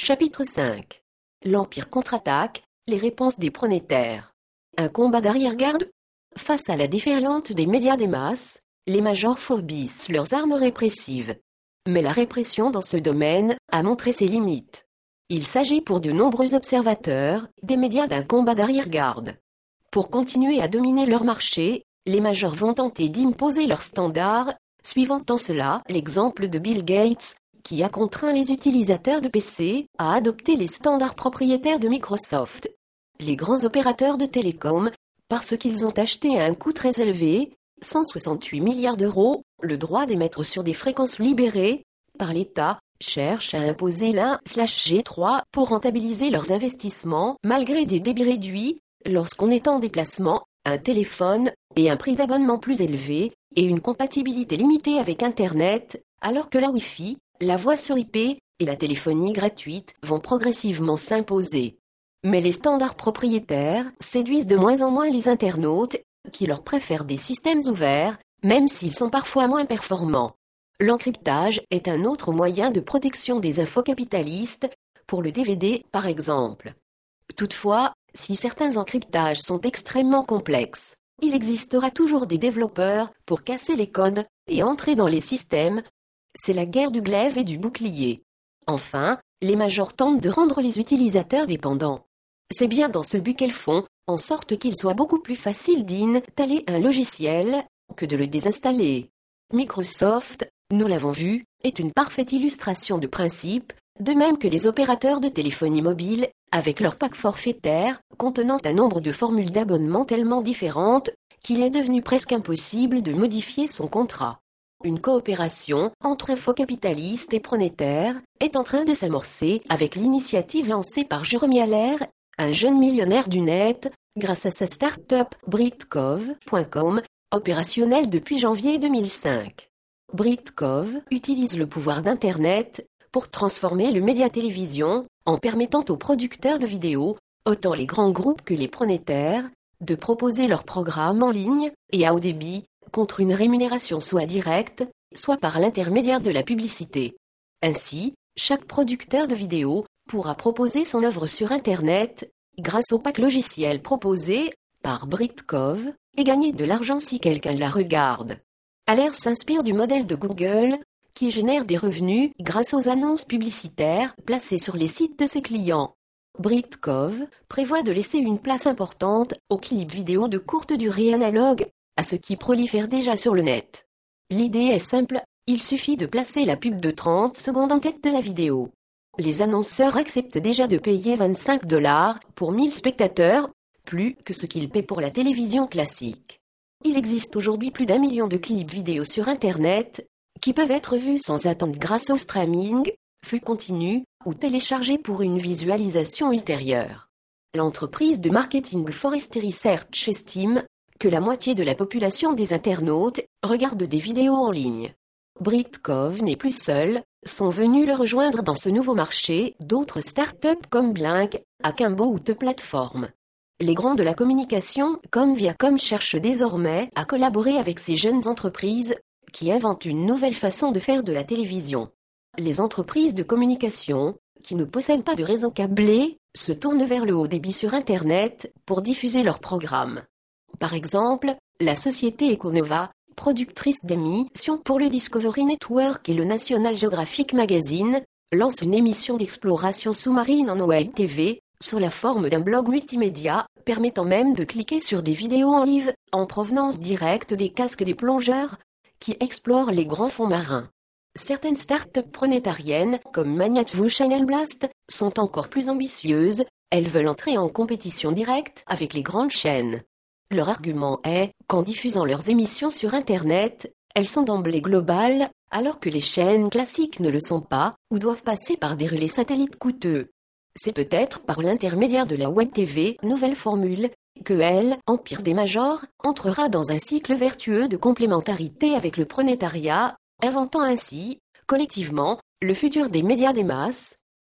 Chapitre 5 L'Empire contre-attaque, les réponses des pronétaires. Un combat d'arrière-garde? Face à la déferlante des médias des masses, les majors fourbissent leurs armes répressives. Mais la répression dans ce domaine a montré ses limites. Il s'agit pour de nombreux observateurs des médias d'un combat d'arrière-garde. Pour continuer à dominer leur marché, les majors vont tenter d'imposer leurs standards, suivant en cela l'exemple de Bill Gates, qui a contraint les utilisateurs de PC à adopter les standards propriétaires de Microsoft. Les grands opérateurs de télécom, parce qu'ils ont acheté à un coût très élevé, 168 milliards d'euros, le droit d'émettre sur des fréquences libérées par l'État, cherchent à imposer l'un G3 pour rentabiliser leurs investissements malgré des débits réduits, lorsqu'on est en déplacement, un téléphone, et un prix d'abonnement plus élevé, et une compatibilité limitée avec Internet, alors que la Wi-Fi, la voix sur IP et la téléphonie gratuite vont progressivement s'imposer. Mais les standards propriétaires séduisent de moins en moins les internautes, qui leur préfèrent des systèmes ouverts, même s'ils sont parfois moins performants. L'encryptage est un autre moyen de protection des infos capitalistes, pour le DVD par exemple. Toutefois, si certains encryptages sont extrêmement complexes, il existera toujours des développeurs pour casser les codes et entrer dans les systèmes. C'est la guerre du glaive et du bouclier. Enfin, les majors tentent de rendre les utilisateurs dépendants. C'est bien dans ce but qu'elles font, en sorte qu'il soit beaucoup plus facile d'installer un logiciel que de le désinstaller. Microsoft, nous l'avons vu, est une parfaite illustration de principe, de même que les opérateurs de téléphonie mobile, avec leur pack forfaitaire, contenant un nombre de formules d'abonnement tellement différentes, qu'il est devenu presque impossible de modifier son contrat. Une coopération entre infocapitalistes et pronétaires est en train de s'amorcer avec l'initiative lancée par Jérôme Allaire, un jeune millionnaire du net, grâce à sa start-up Britkov.com, opérationnelle depuis janvier 2005. Britkov utilise le pouvoir d'Internet pour transformer le média télévision en permettant aux producteurs de vidéos, autant les grands groupes que les pronétaires, de proposer leurs programmes en ligne et à haut débit contre une rémunération soit directe, soit par l'intermédiaire de la publicité. Ainsi, chaque producteur de vidéos pourra proposer son œuvre sur Internet grâce au pack logiciel proposé par Britkov et gagner de l'argent si quelqu'un la regarde. Alaire s'inspire du modèle de Google qui génère des revenus grâce aux annonces publicitaires placées sur les sites de ses clients. Britkov prévoit de laisser une place importante aux clips vidéo de courte durée analogue à ce qui prolifère déjà sur le net. L'idée est simple, il suffit de placer la pub de 30 secondes en tête de la vidéo. Les annonceurs acceptent déjà de payer 25 dollars pour 1000 spectateurs, plus que ce qu'ils paient pour la télévision classique. Il existe aujourd'hui plus d'un million de clips vidéo sur Internet, qui peuvent être vus sans attendre grâce au streaming, flux continu, ou téléchargés pour une visualisation ultérieure. L'entreprise de marketing Forestry Research estime que la moitié de la population des internautes regarde des vidéos en ligne. Britkov n'est plus seul, sont venus le rejoindre dans ce nouveau marché d'autres startups comme Blink, Akimbo ou The Platform. Les grands de la communication comme Viacom cherchent désormais à collaborer avec ces jeunes entreprises qui inventent une nouvelle façon de faire de la télévision. Les entreprises de communication, qui ne possèdent pas de réseau câblé, se tournent vers le haut débit sur Internet pour diffuser leurs programmes. Par exemple, la société Econova, productrice d'émissions pour le Discovery Network et le National Geographic Magazine, lance une émission d'exploration sous-marine en web TV, sous la forme d'un blog multimédia, permettant même de cliquer sur des vidéos en live, en provenance directe des casques des plongeurs, qui explorent les grands fonds marins. Certaines startups pronétariennes, comme Magnatvu Channel Blast, sont encore plus ambitieuses, elles veulent entrer en compétition directe avec les grandes chaînes. Leur argument est qu'en diffusant leurs émissions sur Internet, elles sont d'emblée globales, alors que les chaînes classiques ne le sont pas, ou doivent passer par des relais satellites coûteux. C'est peut-être par l'intermédiaire de la Web TV, nouvelle formule, que elle, Empire des Majors, entrera dans un cycle vertueux de complémentarité avec le pronétariat, inventant ainsi, collectivement, le futur des médias des masses,